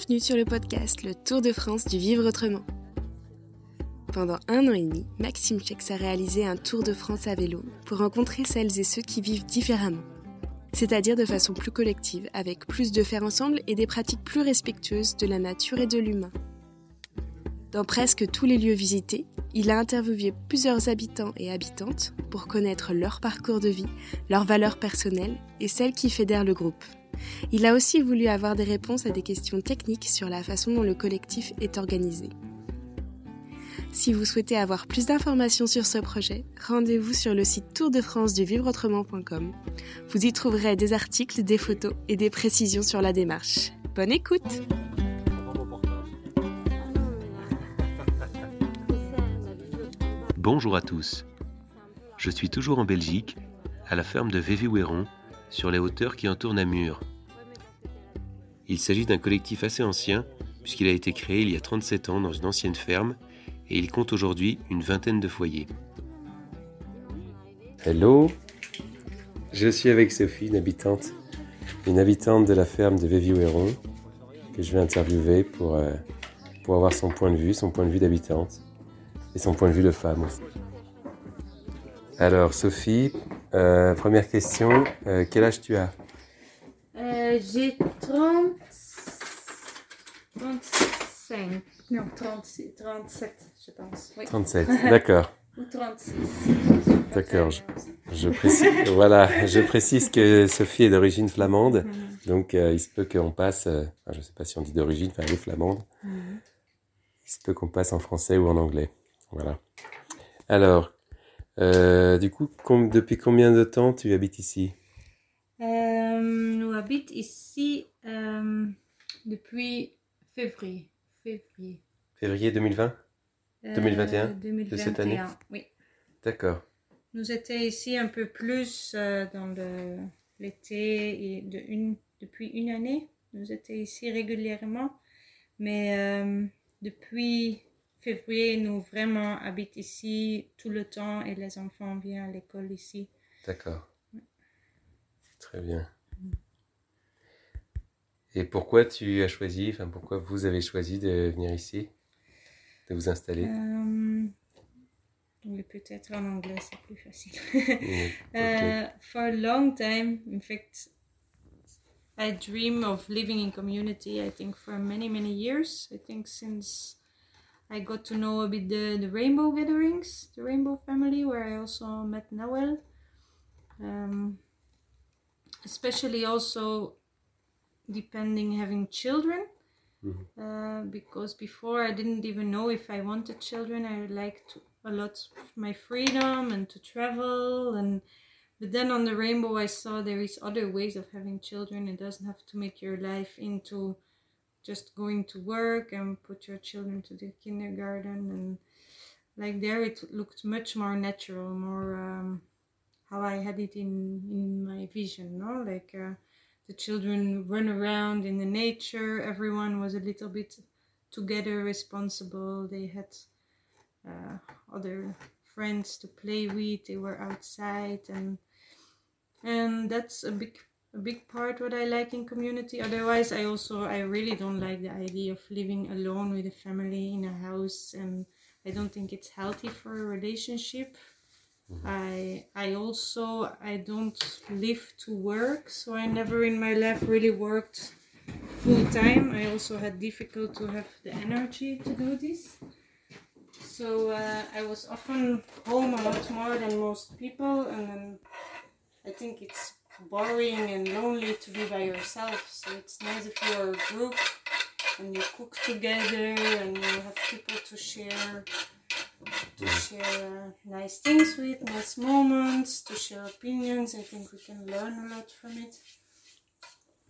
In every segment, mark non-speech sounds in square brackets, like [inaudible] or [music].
Bienvenue sur le podcast Le Tour de France du Vivre Autrement. Pendant un an et demi, Maxime Chex a réalisé un tour de France à vélo pour rencontrer celles et ceux qui vivent différemment, c'est-à-dire de façon plus collective, avec plus de faire ensemble et des pratiques plus respectueuses de la nature et de l'humain. Dans presque tous les lieux visités, il a interviewé plusieurs habitants et habitantes pour connaître leur parcours de vie, leurs valeurs personnelles et celles qui fédèrent le groupe. Il a aussi voulu avoir des réponses à des questions techniques sur la façon dont le collectif est organisé. Si vous souhaitez avoir plus d'informations sur ce projet, rendez-vous sur le site Tour de France du vivreautrement.com. Vous y trouverez des articles, des photos et des précisions sur la démarche. Bonne écoute! Bonjour à tous. Je suis toujours en Belgique, à la ferme de Vévéouéron, sur les hauteurs qui entourent Namur. Il s'agit d'un collectif assez ancien, puisqu'il a été créé il y a 37 ans dans une ancienne ferme, et il compte aujourd'hui une vingtaine de foyers. Hello, je suis avec Sophie, une habitante, une habitante de la ferme de Véviouéron, que je vais interviewer pour, euh, pour avoir son point de vue, son point de vue d'habitante et son point de vue de femme aussi. Alors Sophie, euh, première question, euh, quel âge tu as? Euh, J'ai 30... 35. Non, 36, 37, je pense. Oui. 37, [laughs] d'accord. Ou 36. D'accord, je, je précise, voilà, je précise que Sophie est d'origine flamande, donc euh, il se peut qu'on passe, euh, je ne sais pas si on dit d'origine, enfin elle est flamande, il se peut qu'on passe en français ou en anglais, voilà. Alors, euh, du coup, com- depuis combien de temps tu habites ici? Euh, nous habitons ici euh, depuis février. Février. Février 2020 Euh, 2021, 2021, de cette année? Oui. D'accord, Nous étions ici un peu plus dans l'été et de une, depuis une année. Nous étions ici régulièrement. Mais depuis février, nous vraiment habitons ici tout le temps et les enfants viennent à l'école ici. d'accord. Très bien. Et pourquoi tu as choisi, enfin pourquoi vous avez choisi de venir ici, de vous installer? Euh, oui, peut-être en anglais, c'est plus facile. [laughs] Mm, Uh, for a long time, in fact, I dream of living in community. I think for many many years. I think since I got to know a bit the the rainbow gatherings, the rainbow family, where I also met Noel. Um, especially also depending having children. Uh, because before I didn't even know if I wanted children. I liked a lot my freedom and to travel and but then on the rainbow I saw there is other ways of having children. It doesn't have to make your life into just going to work and put your children to the kindergarten and like there it looked much more natural, more um, how I had it in in my vision, no? Like uh, the children run around in the nature. Everyone was a little bit together, responsible. They had uh, other friends to play with. They were outside, and and that's a big a big part what I like in community. Otherwise, I also I really don't like the idea of living alone with a family in a house, and I don't think it's healthy for a relationship. I I also I don't live to work, so I never in my life really worked full time. I also had difficult to have the energy to do this. So uh, I was often home a lot more than most people, and then I think it's boring and lonely to be by yourself. So it's nice if you're a group and you cook together and you have people to share to share uh, nice things with, nice moments, to share opinions. I think we can learn a lot from it.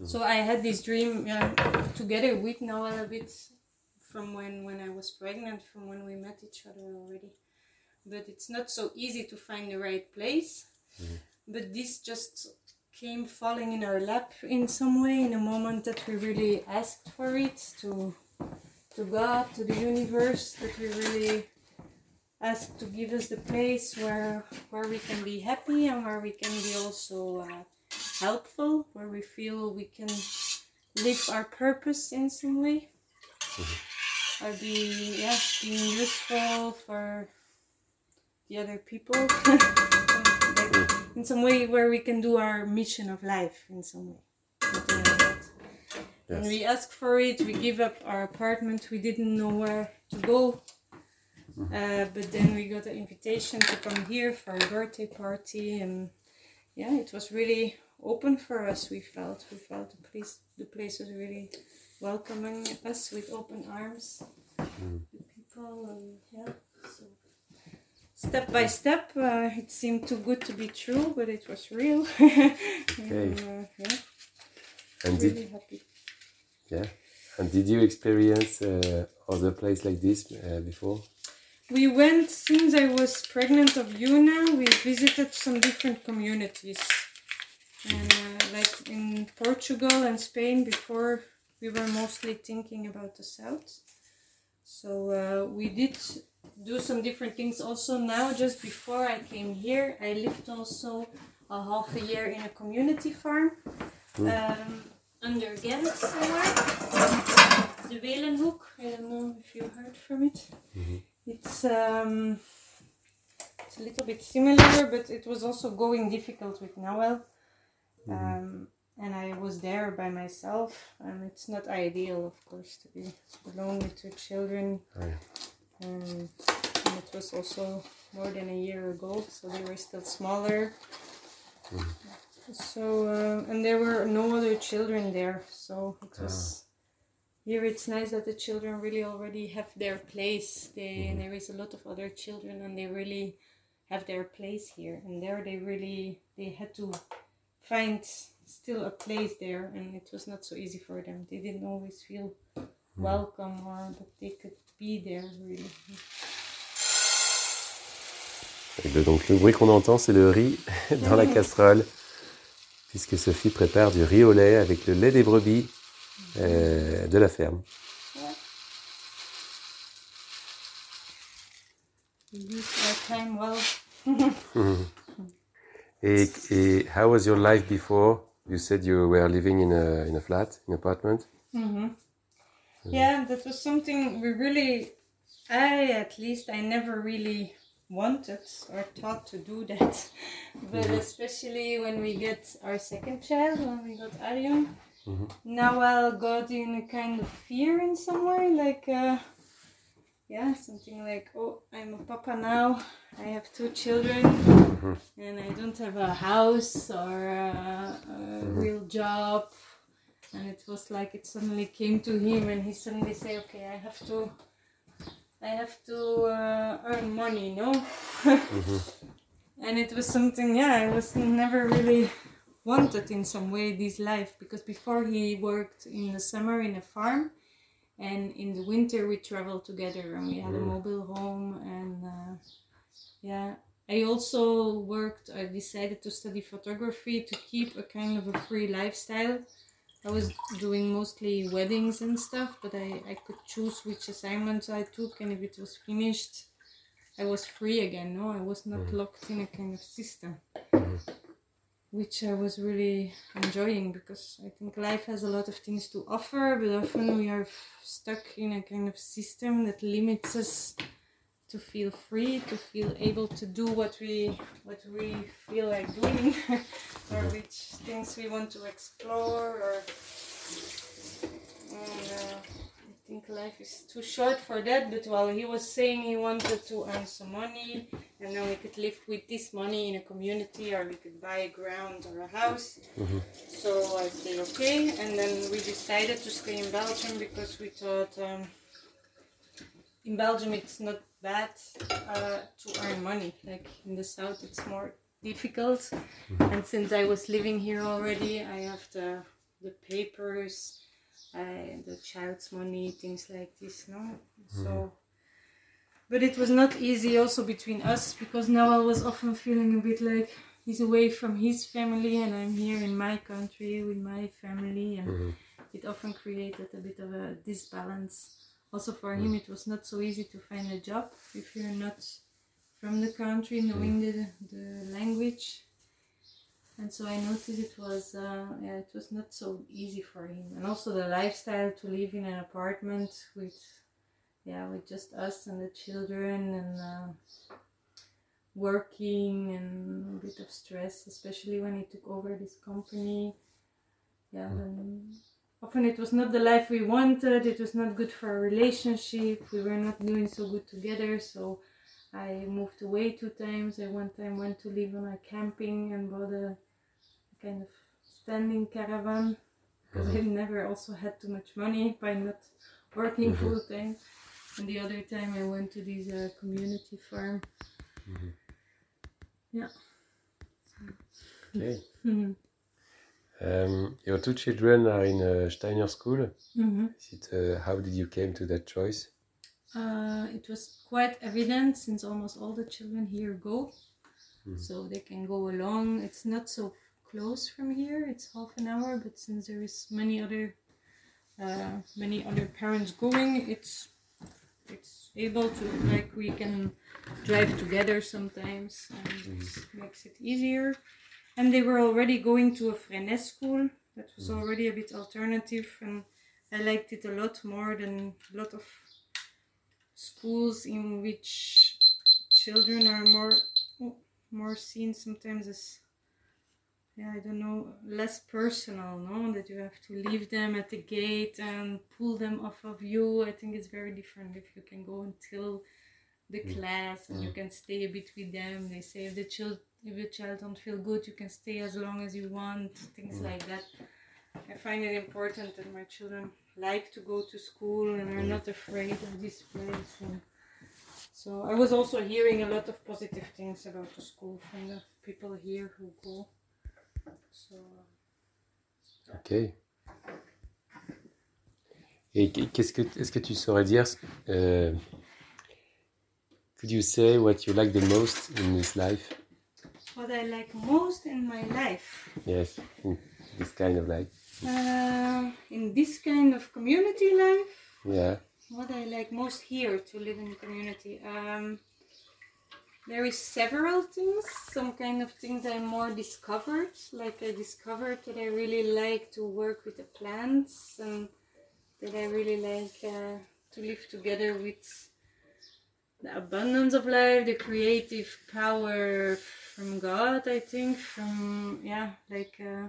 So I had this dream uh, together with Noel a bit from when, when I was pregnant, from when we met each other already. But it's not so easy to find the right place. But this just came falling in our lap in some way in a moment that we really asked for it to to God, to the universe, that we really asked to give us the place where where we can be happy and where we can be also uh, helpful, where we feel we can live our purpose in some way. Or be yeah being useful for the other people [laughs] in some way where we can do our mission of life in some way. That. and we asked for it we give up our apartment we didn't know where to go uh, but then we got an invitation to come here for a birthday party and yeah it was really open for us. We felt we felt the place the place was really welcoming us with open arms the people and yeah so step by step uh, it seemed too good to be true but it was real [laughs] and, uh, yeah And really did happy yeah. And did you experience uh, other place like this uh, before? We went since I was pregnant of Yuna. We visited some different communities, and uh, like in Portugal and Spain. Before we were mostly thinking about the south, so uh, we did do some different things. Also now, just before I came here, I lived also a half a year in a community farm um, under Ghent somewhere. The Welenhoek. I don't know if you heard from it. It's um, it's a little bit similar, but it was also going difficult with Noel. Um, and I was there by myself, and it's not ideal, of course, to be alone with two children. Oh, yeah. Um, and it was also more than a year ago, so they were still smaller. So uh, and there were no other children there, so it was. Here it's nice that the children really already have their place. They there is a lot of other children and they really have their place here. And there they really they had to find still a place there, and it was not so easy for them. They didn't always feel welcome or that they could be there really. Et le- donc le bruit qu'on entend, c'est le riz [laughs] dans la casserole, puisque Sophie prépare du riz au lait avec le lait des brebis euh, de la ferme. [laughs] Et, et how was your life before? You said you were living in a, in a flat, in an apartment. hmm Yeah, that was something we really, I at least, I never really wanted or thought to do that. [laughs] But mm-hmm. especially when we get our second child, when we got Arion, mm-hmm. Noel got in a kind of fear in some way, like, uh, yeah, something like, oh, I'm a papa now, I have two children, mm-hmm. and I don't have a house or a, a real job and it was like it suddenly came to him and he suddenly say okay i have to i have to uh, earn money no? [laughs] And it was something yeah i was never really wanted in some way this life because before he worked in the summer in a farm and in the winter we traveled together and we had a mobile home and uh, yeah. I also worked i decided to study photography to keep a kind of a free lifestyle I was doing mostly weddings and stuff, but I, I could choose which assignments I took, and if it was finished, I was free again. No, I was not mm-hmm. locked in a kind of system, mm-hmm. which I was really enjoying because I think life has a lot of things to offer, but often we are f- stuck in a kind of system that limits us to feel free, to feel able to do what we what we feel like doing, [laughs] or which things we want to explore, or and, uh, I think life is too short for that. But while he was saying he wanted to earn some money, and then we could live with this money in a community, or we could buy a ground or a house. So I said okay, and then we decided to stay in Belgium because we thought. Um, in Belgium it's not bad uh, to earn money. Like in the south, it's more difficult. Mm-hmm. And since I was living here already, I have the the papers, I, the child's money, things like this. No, so. Mm-hmm. But it was not easy also between us because now I was often feeling a bit like he's away from his family and I'm here in my country with my family and mm-hmm. it often created a bit of a disbalance. Also for him, it was not so easy to find a job if you're not from the country, knowing the, the language. and so I noticed it was uh, yeah it was not so easy for him, and also the lifestyle to live in an apartment with yeah with just us and the children and uh, working and a bit of stress, especially when he took over this company. Yeah, then often it was not the life we wanted. It was not good for our relationship. We were not doing so good together, so. I moved away two times. I one time went to live on a camping and bought a kind of standing caravan because I never also had too much money by not working Mhm. full time. And the other time I went to this uh, community farm. Yeah. Okay. [laughs] Um, your two children are in a Steiner school. Mhm. Is it, uh, how did you came to that choice? Uh, it was quite evident since almost all the children here go, Mhm. so they can go along. It's not so close from here; it's half an hour. But since there is many other, uh, many other parents going, it's it's able to like we can drive together sometimes, and it makes it easier. And they were already going to a Freinet school. That was mm-hmm. already a bit alternative, and I liked it a lot more than a lot of schools in which children are more more seen sometimes as yeah i don't know less personal no? That you have to leave them at the gate and pull them off of you. I think it's very different if you can go until the mm. class and you mm. can stay a bit with them. They say if the child if your child don't feel good you can stay as long as you want things mm. like that i find it important that my children like to go to school and are mm. not afraid of this place and so I was also hearing a lot of positive things about the school from the people here who go. So Ok. Et qu'est-ce que, est-ce que tu saurais dire euh, Could you say what you like the most in this life? What I like most in my life, Yes, in this kind of life. uh, in this kind of community life, Yeah. what I like most here to live in the community. Um, there is several things. Some kind of things I more discovered. Like I discovered that I really like to work with the plants and that I really like uh, to live together with the abundance of life, the creative power from God. I think from yeah, like uh,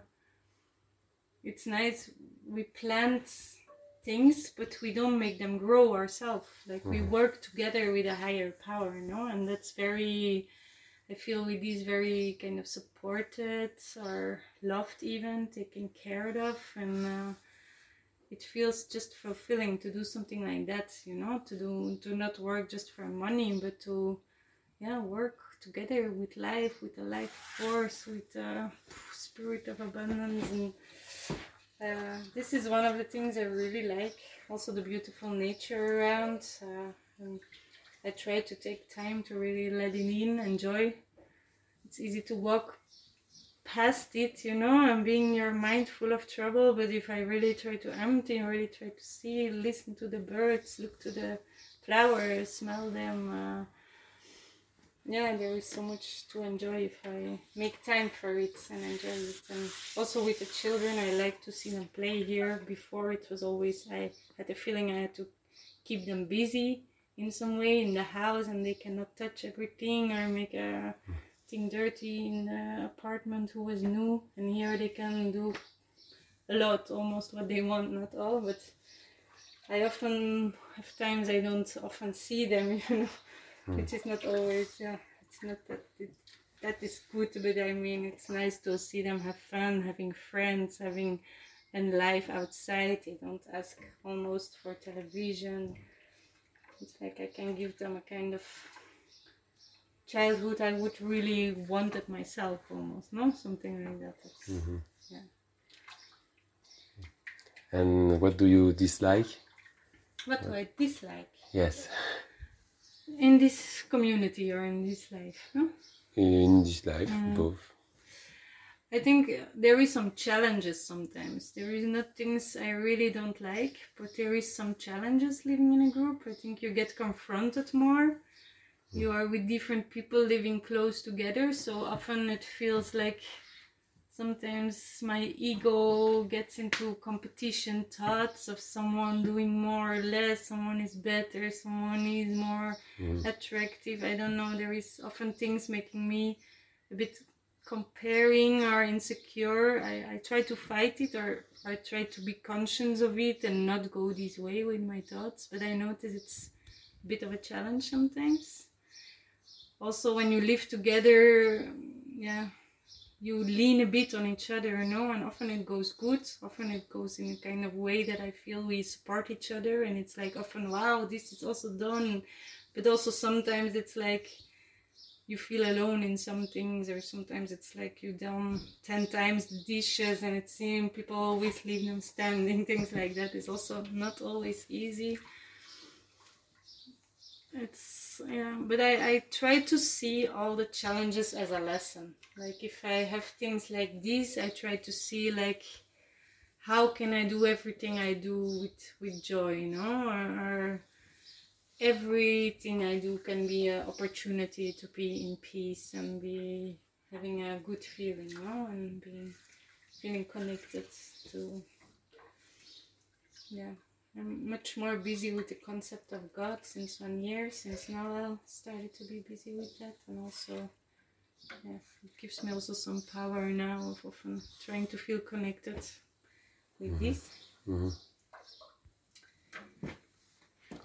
it's nice. We plant things, but we don't make them grow ourselves. Like we work together with a higher power, you know, and that's very. I feel with these very kind of supported or loved, even taken care of, and uh, it feels just fulfilling to do something like that. You know, to do to not work just for money, but to yeah work together with life, with a life force, with a spirit of abundance and uh, this is one of the things I really like. Also, the beautiful nature around. Uh, I try to take time to really let it in, enjoy. It's easy to walk past it, you know, and being your mind full of trouble. But if I really try to empty really try to see, listen to the birds, look to the flowers, smell them. Uh, yeah, there is so much to enjoy if I make time for it and enjoy it. And also with the children, I like to see them play here. Before it was always I had the feeling I had to keep them busy in some way in the house, and they cannot touch everything or make a thing dirty in the apartment who was new. And here they can do a lot, almost what they want, not all, but. I often have times I don't often see them, [laughs] you know hmm. which is not always yeah it's not that it, that is good but i mean it's nice to see them have fun having friends having and life outside they don't ask almost for television it's like i can give them a kind of childhood i would really wanted myself almost no something like that It's- mm-hmm. yeah And what do you dislike? what do i dislike Yes, in this community or in this life no? in this life, mm. both. I think there is some challenges sometimes. There is not things I really don't like, but there is some challenges living in a group. I think you get confronted more. You are with different people living close together, so often it feels like sometimes my ego gets into competition thoughts of someone doing more or less someone is better someone is more Mm. attractive. I don't know there is often things making me a bit comparing or insecure. I, I try to fight it or i try to be conscious of it and not go this way with my thoughts but i notice it's a bit of a challenge sometimes also when you live together yeah you lean a bit on each other you know and often it goes good often it goes in a kind of way that i feel we support each other and it's like often wow this is also done. But also sometimes it's like you feel alone in some things or sometimes it's like you done 10 times the dishes and it seems people always leave them standing [laughs] things like that. Is also not always easy it's yeah but I, I try to see all the challenges as a lesson. Like if i have things like this i try to see like how can i do everything i do with with joy you know? Or, or everything i do can be an opportunity to be in peace and be having a good feeling you know? And being feeling connected to yeah I'm much more busy with the concept of God since one year, since Noel started to be busy with that, and also, yeah, it gives me also some power now of often trying to feel connected with this. Mhm.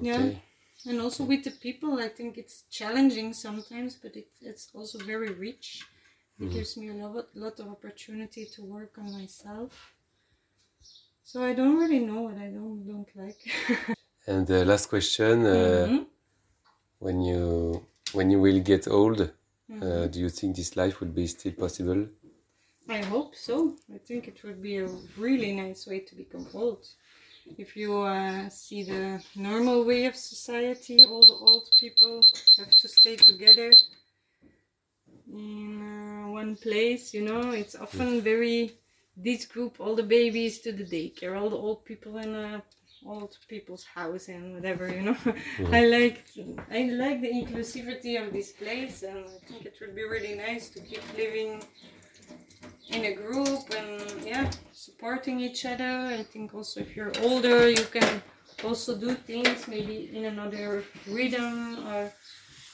Yeah, Okay. and also with the people, I think it's challenging sometimes, but it, it's also very rich. It gives me a lot, lot of opportunity to work on myself. So I don't really know what I don't don't like. [laughs] And the last question: uh, Mhm. When you when you will get old, Mm-hmm. uh, do you think this life will be still possible? I hope so. I think it would be a really nice way to become old. If you uh, see the normal way of society, all the old people have to stay together in uh, one place, you know, it's often very this group, all the babies to the daycare, all the old people in a old people's house and whatever, you know. [laughs] I mm-hmm. like I like the inclusivity of this place and I think it would be really nice to keep living in a group and yeah supporting each other i think also if you're older you can also do things maybe in another rhythm or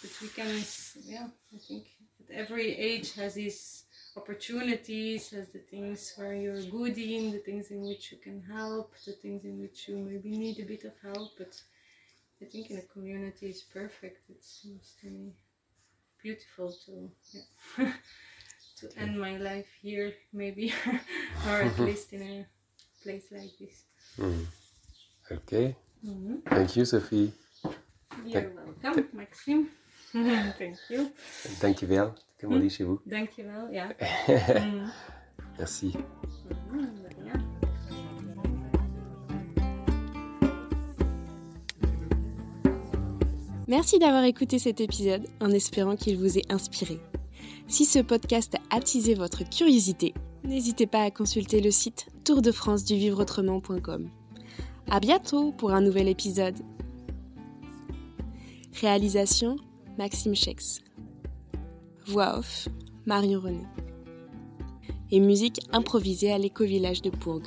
but we can yeah i think that every age has these opportunities has the things where you're good in the things in which you can help the things in which you maybe need a bit of help but i think in a community is perfect it seems to me beautiful to yeah. [laughs] to end my life here maybe [laughs] or at least in a place like this Mm. Okay. Mhm. Thank you, Sofie. you're welcome maxime [laughs] thank you Dankjewel. Comment on dit chez vous? dankjewel ja [laughs] Merci. Merci d'avoir écouté cet épisode en espérant qu'il vous ait inspiré. Si ce podcast a attisé votre curiosité, n'hésitez pas à consulter le site tourdefranceduvivreautrement.com. À bientôt pour un nouvel épisode. Réalisation Maxime Chex. Voix off Marion René. Et musique improvisée à l'éco-village de Bourg.